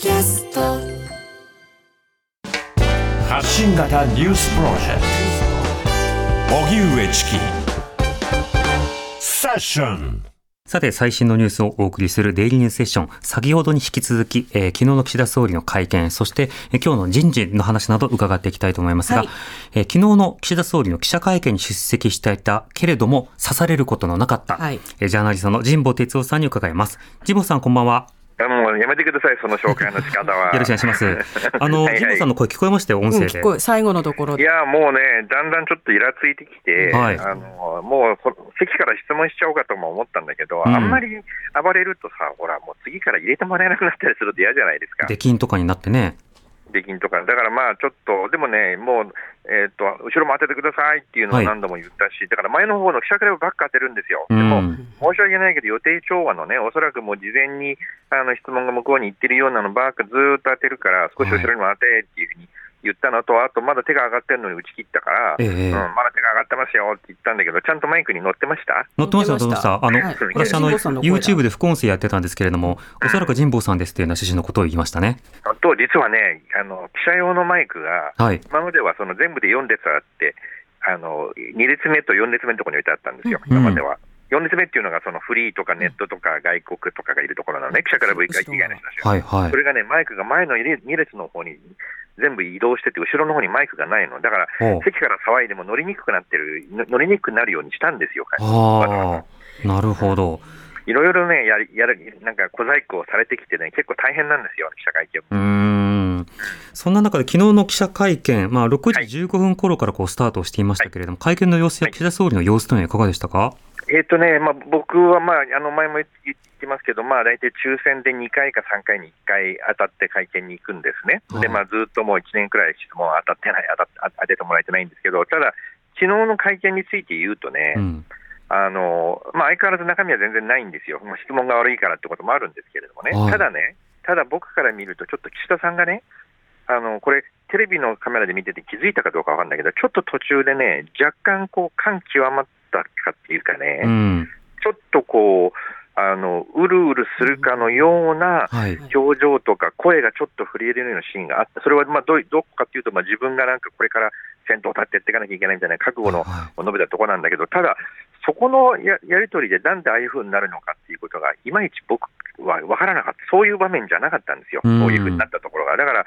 キャスト。発信型ニュースプロジェクト。荻上チキ。セッション。さて、最新のニュースをお送りするデイリーニュースセッション。先ほどに引き続き、えー昨日の岸田総理の会見、そして、えー今日の人事の話など伺っていきたいと思いますが、はい。えー昨日の岸田総理の記者会見に出席していたけれども、刺されることのなかった、はい。えージャーナリストの神保哲夫さんに伺います。神保さん、こんばんは。やめてください、その紹介の仕方は。よろしくお願いします。あの、はいはい神保さんの声聞こえましたよ、音うん、声で。聞こえ、最後のところで。いや、もうね、だんだんちょっとイラついてきて、はいあのもうこ席から質問しちゃおうかとも思ったんだけど、うんあんまり暴れるとさ、ほら、もう次から入れてもらえなくなったりすると嫌じゃないですか、出禁とかになってね。出禁とか。だからまあ、ちょっと、でもね、もう、えっと後ろも当ててくださいっていうのはいを何度も言ったし、だから前の方の記者クラブばっか当てるんですよ。うでもん。申し訳ないけど、予定調和のね、おそらくもう事前にあの質問が向こうに行ってるようなのばっかずーっと当てるから、少し後ろにも当てっていうふうに言ったのと、あとまだ手が上がってるのに打ち切ったから、ええうん、まだ手が上がってますよって言ったんだけど、ちゃんとマイクに乗ってました？乗ってました、乗ってました。あの、はい私、あの、YouTube で副音声やってたんですけれども、おそらく神保さんですっていうような趣旨のことを言いましたね。と、実はね、あの記者用のマイクが、はい。今まではその全部で4列あって、あの2列目と4列目のところに置いてあったんですよ、うん今までは。4列目っていうのがそのフリーとかネットとか外国とかがいるところなのね、記者クラブ以外の人たちは。はい、はいそ。れがね、マイクが前の2列の方に全部移動してて、後ろの方にマイクがないの、だから席から騒いでも乗りにくくなってる、の乗りにくくなるようにしたんですよ、ああ、なるほど。いろいろね、やるやるなんか小細工をされてきてね、結構大変なんですよ、記者会見うーん。そんな中で昨日の記者会見、まあ6時15分頃からこうスタートしていましたけれども、会見の様子やはい。岸田総理の様子というのはいかがでしたか？えっ、とね、まあ、僕は、まあ、あの前も言ってますけど、まあ、大体抽選で2回か3回に1回当たって会見に行くんですね。はいで、まあ、ずっともう1年くらい質問当たってない、当たっ当ててもらえてないんですけど、ただ、昨日の会見について言うとね、うん。あのまあ、相変わらず中身は全然ないんですよ、まあ、質問が悪いからってこともあるんですけれどもね、はいただね、ただ僕から見ると、ちょっと岸田さんがね、あのこれ、テレビのカメラで見てて気づいたかどうかわかんないけど、ちょっと途中でね、若干こう感極まったかっていうかね、うん。ちょっとこう、あのうるうるするかのようなはい。表情とか声がちょっと震えるようなシーンがあって、それはまあどうどこかっていうと、まあ、自分がなんかこれから先頭を立ってやっていかなきゃいけないみたいな覚悟のは述べたところなんだけど、ただ、そこのややり取りでなんでああいうふうになるのかっていうことが、いまいち僕は分からなかった、そういう場面じゃなかったんですよ、うんそういうふうになったところが。だから、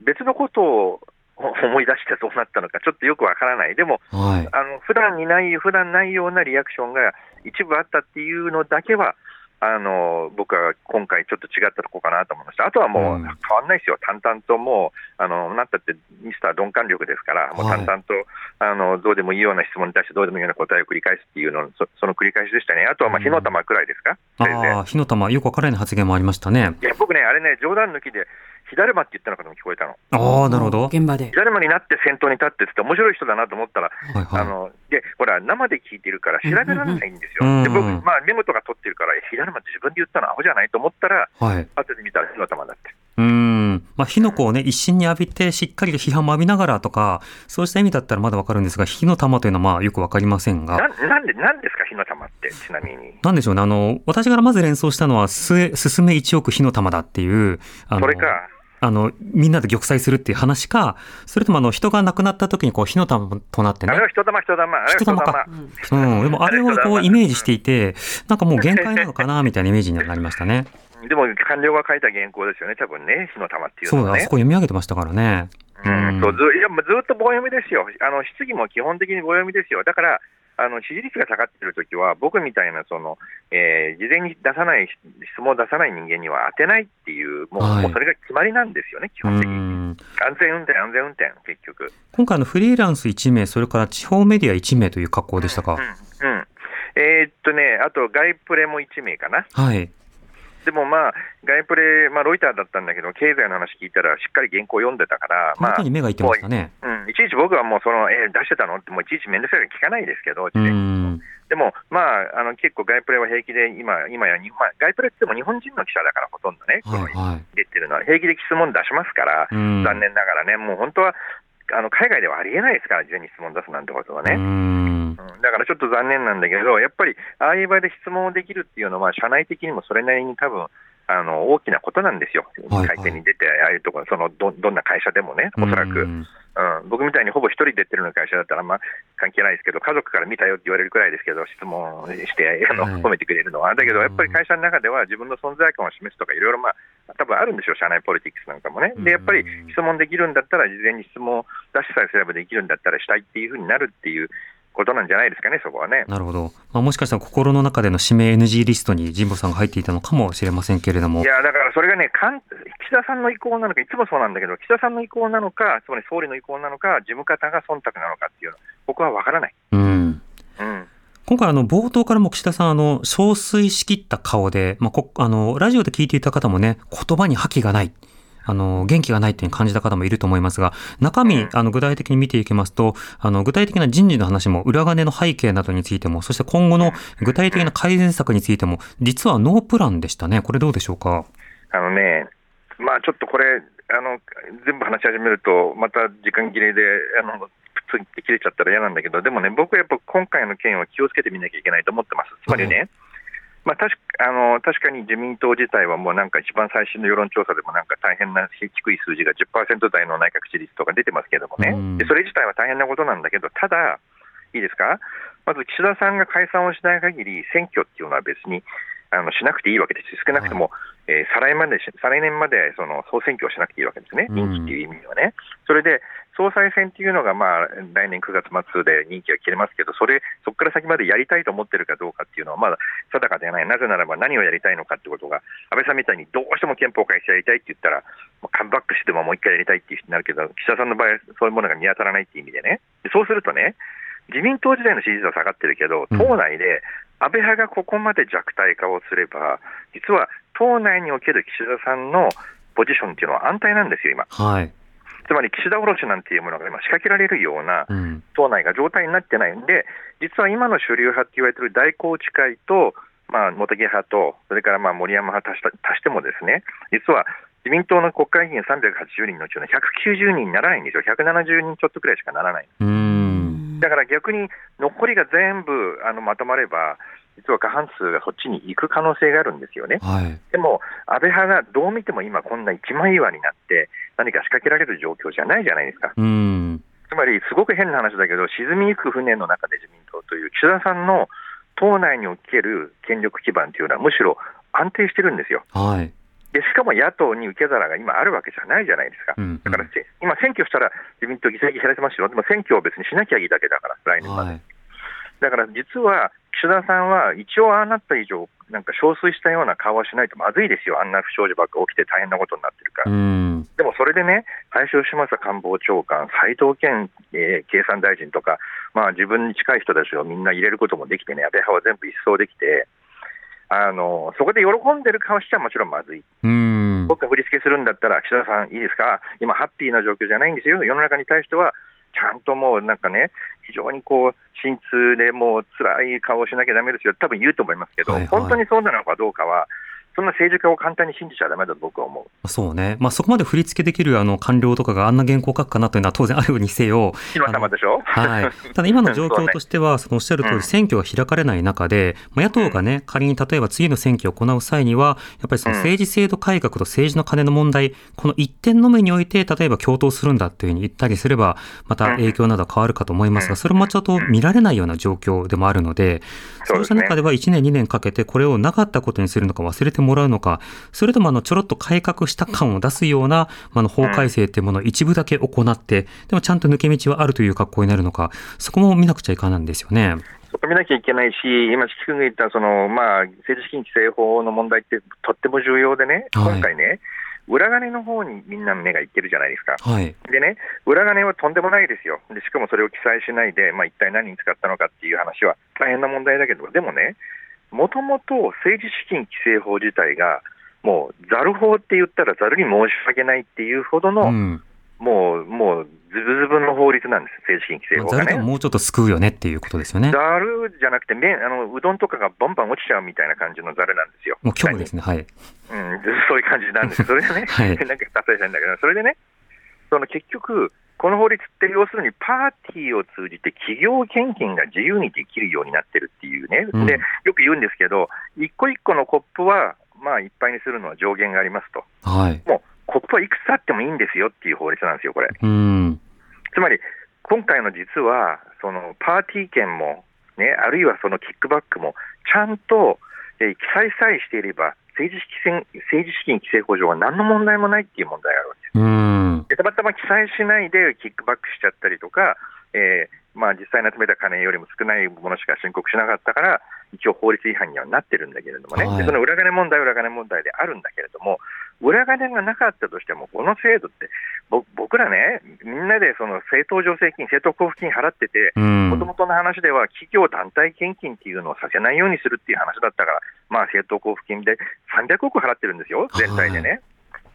別のことを 思い出してそうなったのか、ちょっとよく分からない、でも、はい。あの普段にない、普段ないようなリアクションが一部あったっていうのだけは、あの僕は今回ちょっと違ったとこかなと思いました。あとはもううん変わんないですよ。淡々ともう、あの、なったってミスター鈍感力ですから、もうはい淡々と、あの、どうでもいいような質問に対してどうでもいいような答えを繰り返すっていうの、そその繰り返しでしたね。あとはまあうん火の玉くらいですか、先生ああ、火の玉、よくわからない発言もありましたね。いや、僕ね、あれね、冗談抜きで、火だるまって言ったのかとも聞こえたの。ああ、なるほど。現場で火。だるまになって先頭に立ってって言って面白い人だなと思ったら、はいはい。あのでほら、生で聞いてるから調べられないんですよ、うんうんで僕、まあ、メモとか取ってるから、え、火だるまって自分で言ったの？アホじゃないと思ったら、はい。後で見たら火の玉だって。うーん。まあ、火の粉をね、一心に浴びて、しっかりと批判も浴びながらとか、そうした意味だったらまだわかるんですが、火の玉というのはまあ、よくわかりませんが。ななんで、なんですか、火の玉って、ちなみに。なんでしょうね。あの、私からまず連想したのは、すえ、進め一億火の玉だっていう、あの、それか、あの、みんなで玉砕するっていう話か、それともあの、人が亡くなった時にこう、火の玉となってねあれ。は人玉、人玉、人玉。かうんうん。でもあれをこう、イメージしていて、なんかもう限界なのかな、みたいなイメージにはなりましたね。でも、官僚が書いた原稿ですよね、多分ね、火の玉っていうそうだ、あのはねそこ。読み上げてましたからね。うん、そうずいやもうずっと棒読みですよ、あの質疑も基本的に棒読みですよ、だからあの支持率が下がってるときは、僕みたいなその、えー事前に出さない、質問を出さない人間には当てないっていう、もう,、はいもうそれが決まりなんですよね、基う本的に。ん。安全運転、安全運転、結局。今回のフリーランス1名、それから地方メディア1名という格好でしたか。うんうんえーっとね、あと外プレも1名かな。はい。でもまあ、外プレ、まあ、ロイターだったんだけど、経済の話聞いたら、しっかり原稿読んでたから、まあ元、に目がいってましたね。うん、いちいち僕はもうその、えー出してたのって、もういちいち面倒くさいから聞かないですけど。でも、まあ、あの結構、外プレは平気で、今、今や日本、まあ、外プレって言っても日本人の記者だから、ほとんどね、はいはい。出てるのは、平気で質問出しますから、うん残念ながらね、もう本当は、あの海外ではありえないですから、事前に質問出すなんてことはね。だからちょっと残念なんだけど、やっぱりああいう場で質問をできるっていうのは、社内的にもそれなりに多分あの大きなことなんですよ、はいはい。会見に出て、ああいうところ、そのどどんな会社でもね、おそらく、ううん。ん僕みたいにほぼ一人出てるような会社だったら、あんま関係ないですけど、家族から見たよって言われるくらいですけど、質問してあの、はい。褒めてくれるのは、だけど、やっぱり会社の中では自分の存在感を示すとか、いろいろ、まあ、多分あるんでしょう、社内ポリティクスなんかもね。で、やっぱりうん質問できるんだったら、事前に質問を出しさえすればできるんだったら、したいっていうふうになるっていうことなんじゃないですかね、そこはね。なるほど、まあ、もしかしたら心の中での指名 NG リストに神保さんが入っていたのかもしれませんけれども。いや、だからそれがね、かん岸田さんの意向なのか、いつもそうなんだけど、岸田さんの意向なのか、つまり総理の意向なのか、事務方が忖度なのかっていうのは、僕は分からない。うん。うん。今回あの冒頭からも岸田さんあの憔悴しきった顔で、まあ、こあのラジオで聞いていた方もね言葉に覇気がないあの元気がないっていう感じた方もいると思いますが中身、うん。あの具体的に見ていきますとあの具体的な人事の話も裏金の背景などについてもそして今後の具体的な改善策についても実はノープランでしたね。これどうでしょうか？あのね、まあちょっとこれ、あの全部話し始めると、また時間切れで、あの切れちゃったら嫌なんだけど、でもね、僕はやっぱ今回の件は気をつけてみなきゃいけないと思ってます。つまりね、まあ、確かあの確かに自民党自体はもうなんか一番最新の世論調査でもなんか大変な低い数字が10%台の内閣支持率とか出てますけどもね、うんでそれ自体は大変なことなんだけど、ただ、いいですか、まず岸田さんが解散をしない限り、選挙っていうのは別にあのしなくていいわけですよ、少なくとも、えー再来までし再来年までその総選挙をしなくていいわけですね、うん。任期っていう意味ではね。それで総裁選っていうのが、まあ、来年9月末で任期が切れますけど、それ、そこから先までやりたいと思ってるかどうかっていうのは、まだ定かではない、なぜならば何をやりたいのかってことが、安倍さんみたいにどうしても憲法改正やりたいって言ったら、カムバックしてももう一回やりたいっていう人になるけど、岸田さんの場合はそういうものが見当たらないっていう意味でね、でそうするとね、自民党時代の支持率は下がってるけど、うん。党内で安倍派がここまで弱体化をすれば、実は党内における岸田さんのポジションっていうのは安泰なんですよ、今。はい、つまり岸田おろしなんていうものが今仕掛けられるようなうん。党内が状態になってないんで、実は今の主流派って言われてる大宏池会と、まあ、茂木派と、それからまあ森山派足した足してもですね、実は自民党の国会議員380人のうちの190人にならないんですよ、170人ちょっとくらいしかならない。うん。だから逆に残りが全部あのまとまれば、実は過半数がそっちに行く可能性があるんですよね。はいでも、安倍派がどう見ても今、こんな一枚岩になって、何か仕掛けられる状況じゃないじゃないですか。うんつまり、すごく変な話だけど、沈みゆく船の中で自民党という岸田さんの党内における権力基盤というのは、むしろ安定してるんですよ。はいでしかも野党に受け皿が今あるわけじゃないじゃないですか。うんだから、せ今、選挙したら自民党議席減らせますよ、でも選挙を別にしなきゃいいだけだから、来年まで。はいだから実は岸田さんは一応ああなった以上、なんか憔悴したような顔はしないとまずいですよ、あんな不祥事ばっか起きて大変なことになってるから。うん。でもそれでね、林芳正官房長官、斉藤健、えー経産大臣とか、まあ、自分に近い人たちをみんな入れることもできてね、安倍派は全部一掃できて、あのそこで喜んでる顔しちゃもちろんまずい。うん。僕が振り付けするんだったら、岸田さん、いいですか、今、ハッピーな状況じゃないんですよ、世の中に対しては、ちゃんともうなんかね、非常にこう、心痛でもう辛い顔をしなきゃだめですよ、多分言うと思いますけど、はいはい。本当にそうなのかどうかは、そんな政治家を簡単に信じちゃだめだと僕は思う。そうね。まあ、そこまで振り付けできるあの官僚とかがあんな原稿書くかなというのは当然あるにせよ。今様でしょ？はい。ただ今の状況としては、そのおっしゃる通うんり選挙が開かれない中で、まあ野党がね、仮に例えば次の選挙を行う際には、やっぱりそのうん政治制度改革と政治の金の問題、この一点のみにおいて、例えば共闘するんだっていうふうに言ったりすれば、また影響などは変わるかと思いますうんが、それもちょっと見られないような状況でもあるので、そうした中では1年2年かけてこれをなかったことにするのか忘れてもらうのか、それともあのちょろっと改革した感を出すような、まあ、あの法改正っていうものを一部だけ行って、でもちゃんと抜け道はあるという格好になるのか、そこも見なくちゃいかんなんですよね。そこ見なきゃいけないし、今、四季君が言ったその、まあ、政治資金規正法の問題ってとっても重要でね、はい今回ね、裏金の方にみんな目がいってるじゃないですか。はい。でね、裏金はとんでもないですよ。でしかもそれを記載しないで、まあ、一体何に使ったのかっていう話は大変な問題だけど、でもね、もともと政治資金規正法自体が、もう、ざる法って言ったらざるに申し訳ないっていうほどの、うん。もう、もう、ズブズブの法律なんです、政治資金規正法がねざるでも。もうちょっと救うよねっていうことですよね。ざるじゃなくて麺あの、うどんとかがバンバン落ちちゃうみたいな感じのざるなんですよ。もう虚無ですね。はい。うん、そういう感じなんです。それでね、はい なんか達成したんだけど、それでね、その結局、この法律って要するにパーティーを通じて企業献金が自由にできるようになってるっていうね、うんでよく言うんですけど、一個一個のコップはまあ、いっぱいにするのは上限がありますと、はい。もうコップはいくつあってもいいんですよっていう法律なんですよ、これ。うん。つまり、今回の実は、そのパーティー券も、ね、あるいはそのキックバックも、ちゃんと、えー記載さえしていれば、政治資金政治資金規正法上は何の問題もないっていう問題があるわけです。うん。でたまたま記載しないでキックバックしちゃったりとか、えーまあ、実際に集めた金よりも少ないものしか申告しなかったから、一応法律違反にはなってるんだけれどもね、はいでその裏金問題は裏金問題であるんだけれども、裏金がなかったとしても、この制度って、ぼ僕らね、みんなでその政党助成金、政党交付金払ってて、うん。もともとの話では、企業団体献金っていうのをさせないようにするっていう話だったから、まあ、政党交付金で300億払ってるんですよ、全体でね。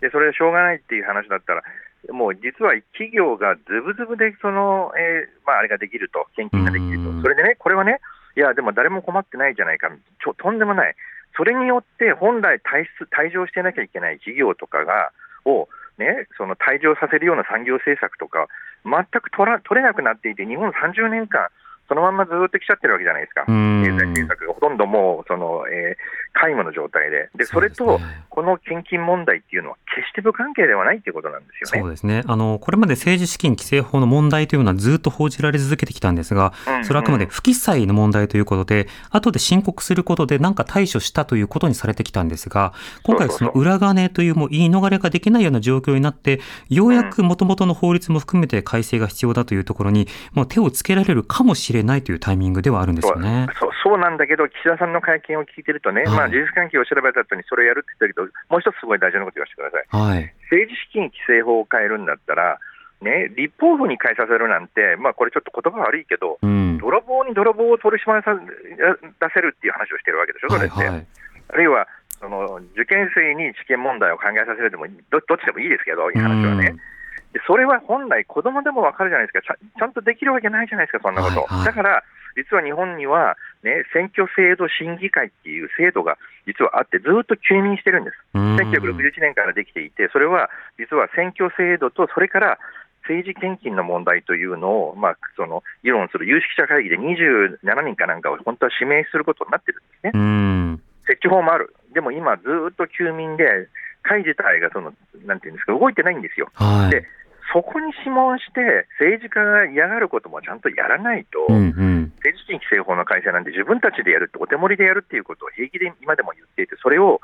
で、それでしょうがないっていう話だったら、もう実は企業がずぶずぶで、その、えーまあ、あれができると、献金ができるうんと。それでね、これはね、いや、でも誰も困ってないじゃないか、ちょとんでもない。それによって、本来退出、退場してなきゃいけない企業とかが、を、ね、その退場させるような産業政策とか、全く取ら取れなくなっていて、日本30年間、そのまんまずっと来ちゃってるわけじゃないですか。うん経済政策がほとんどもう、その、えー皆無の状態で。で、それと、この献金問題っていうのは、決して無関係ではないっていうことなんですよね。そうですね。あの、これまで政治資金規正法の問題というのはずっと報じられ続けてきたんですが、それはあくまで不記載の問題ということで、後で申告することで何か対処したということにされてきたんですが、今回その裏金というもう言い逃れができないような状況になって、ようやく元々の法律も含めて改正が必要だというところに、もう手をつけられるかもしれないというタイミングではあるんですよね。そうそうなんだけど、岸田さんの会見を聞いてるとね、はいまあ、事実関係を調べた後にそれをやるって言ったけど、もう一つすごい大事なこと言わせてください。はい。政治資金規正法を変えるんだったら、ね、立法府に変えさせるなんて、まあ、これちょっと言葉悪いけど、うん。泥棒に泥棒を取り締まらさ出せるっていう話をしてるわけでしょ、それって。はいはい。あるいはその受験生に試験問題を考えさせるでもど、どっちでもいいですけど、いい話はね。でそれは本来、子供でもわかるじゃないですかちゃ、ちゃんとできるわけないじゃないですか、そんなこと。はいはいだから、実は日本には、ね、選挙制度審議会っていう制度が実はあって、ずっと休眠してるんです。うん。1961年からできていて、それは実は選挙制度と、それから政治献金の問題というのを、まあ、その議論する有識者会議で27人かなんかを本当は指名することになってるんですね。うん。設置法もある、でも今、ずっと休眠で、会自体がそのなんていうんですか、動いてないんですよ。はい。でそこに諮問して、政治家が嫌がることもちゃんとやらないと、うんうん。政治資金規正法の改正なんて自分たちでやるって、お手盛りでやるっていうことを平気で今でも言っていて、それを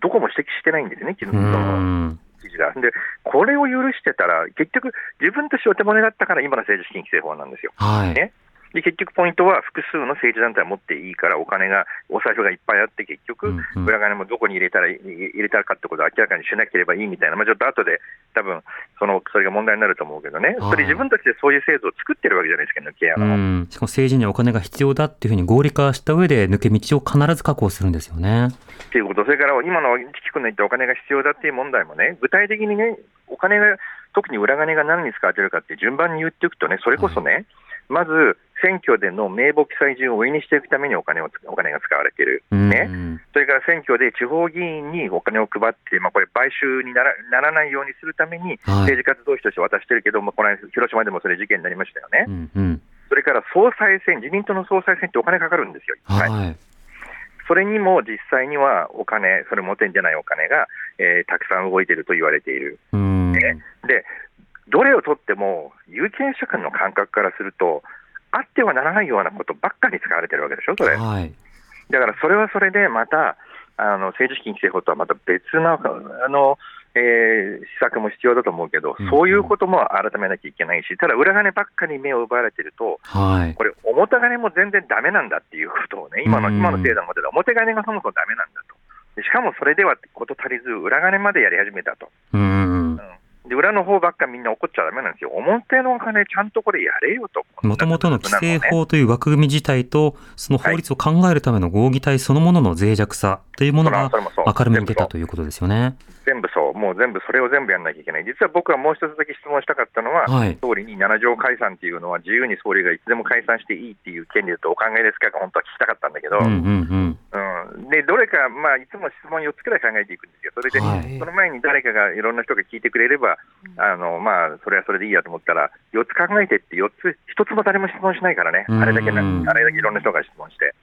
どこも指摘してないんですね、昨日のん。記事が。で、これを許してたら、結局、自分たちお手盛りだったから今の政治資金規正法なんですよ。はい。ねで結局、ポイントは複数の政治団体を持っていいから、お金が、お財布がいっぱいあって、結局、裏金もどこに入れたらい入れたかってことを明らかにしなければいいみたいな、まあ、ちょっと後で、多分そのそれが問題になると思うけどね、はい。それ自分たちでそういう制度を作ってるわけじゃないですか、抜け穴。しかも政治にはお金が必要だっていうふうに合理化した上で抜け道を必ず確保するんですよね。っていうこと、それから今のチキ君の言ったお金が必要だっていう問題もね、具体的にね、お金が、特に裏金が何に使われてるかって順番に言っていくとね、それこそね、まず選挙での名簿記載順を上にしていくためにお金をお金が使われてる、うん。ね、それから選挙で地方議員にお金を配って、まあ、これ、買収にならならないようにするために、はい。政治活動費として渡してるけども、この間、広島でもそれ事件になりましたよね。うんうん。それから総裁選、自民党の総裁選ってお金かかるんですよ、はい。それにも実際にはお金、それ表に出ないお金が、えーたくさん動いていると言われている。うん。ねで、どれをとっても、有権者間の感覚からすると、あってはならないようなことばっかり使われてるわけでしょ、それ。はい。だからそれはそれで、またあの政治資金規正法とはまた別なあの、えー施策も必要だと思うけど、うんそういうことも改めなきゃいけないし、ただ裏金ばっかり目を奪われてると、はい。これ、表金も全然ダメなんだっていうことをね、今のうん今の制度のもとで、表金がそもそもダメなんだと。でしかもそれではこと足りず、裏金までやり始めたと。うん。で裏の方ばっかみんな怒っちゃダメなんですよ。表のお金、ちゃんとこれやれよと。もともとの規制ね法という枠組み自体と、その法律を考えるための合議体そのものの脆弱さというものが明るみに出たということですよね。全部そう、もう全部それを全部やんなきゃいけない。実は僕はもう一つだけ質問したかったのは、はい。総理に7条解散っていうのは自由に総理がいつでも解散していいっていう権利だとお考えですか？が本当は聞きたかったんだけど、うんうんうん。うん、でどれか、まあ、いつも質問4つくらい考えていくんですよ、それで、はい。その前に誰かがいろんな人が聞いてくれれば、あのまあ、それはそれでいいやと思ったら、4つ考えてって、4つ、1つも誰も質問しないからね、うん。あれだけな、あれだけいろんな人が質問して、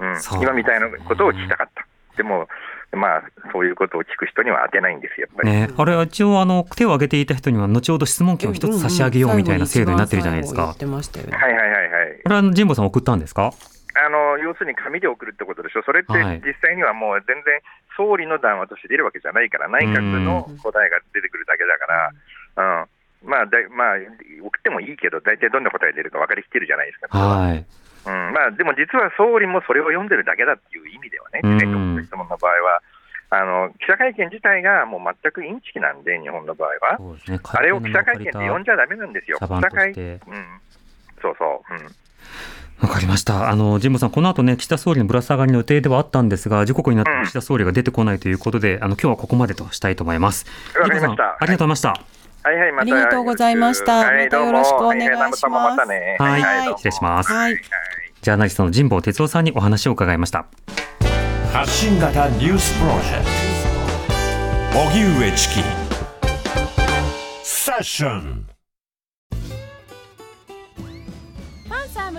うん。そう、今みたいなことを聞きたかった。でもまあ、そういうことを聞く人には当てないんですよ、やっぱり。ね、あれは一応あの、手を挙げていた人には、後ほど質問権を一つ差し上げようみたいな制度になってるじゃないですか。はいはいはいはい。これは神保さん送ったんですか？要するに紙で送るってことでしょ、それって実際にはもう全然、総理の談話として出るわけじゃないから、内閣の答えが出てくるだけだから、うん。まあだまあ、送ってもいいけど、大体どんな答え出るか分かりきってるじゃないですか。はい。うん。まあ、でも実は総理もそれを読んでるだけだっていう意味ではね、全国の質問の場合は。あの記者会見自体がもう全くインチキなんで、日本の場合は。ね、あれを記者会見で呼んじゃだめなんですよ。記者会見、うん、そうそう。うんわかりました。あの、神保さん、この後ね、岸田総理のぶら下がりの予定ではあったんですが、時刻になって岸田総理が出てこないということで、うん、あの、今日はここまでとしたいと思います。わかりました。ありがとうございました。はいはい、またありがとうございました。またよろしくお願いします。まね、はい、はい、失礼します。はい。ジャーナリストの神保哲夫さんにお話を伺いました。発信型ニュースプロジェクト。荻上チキ。セッション。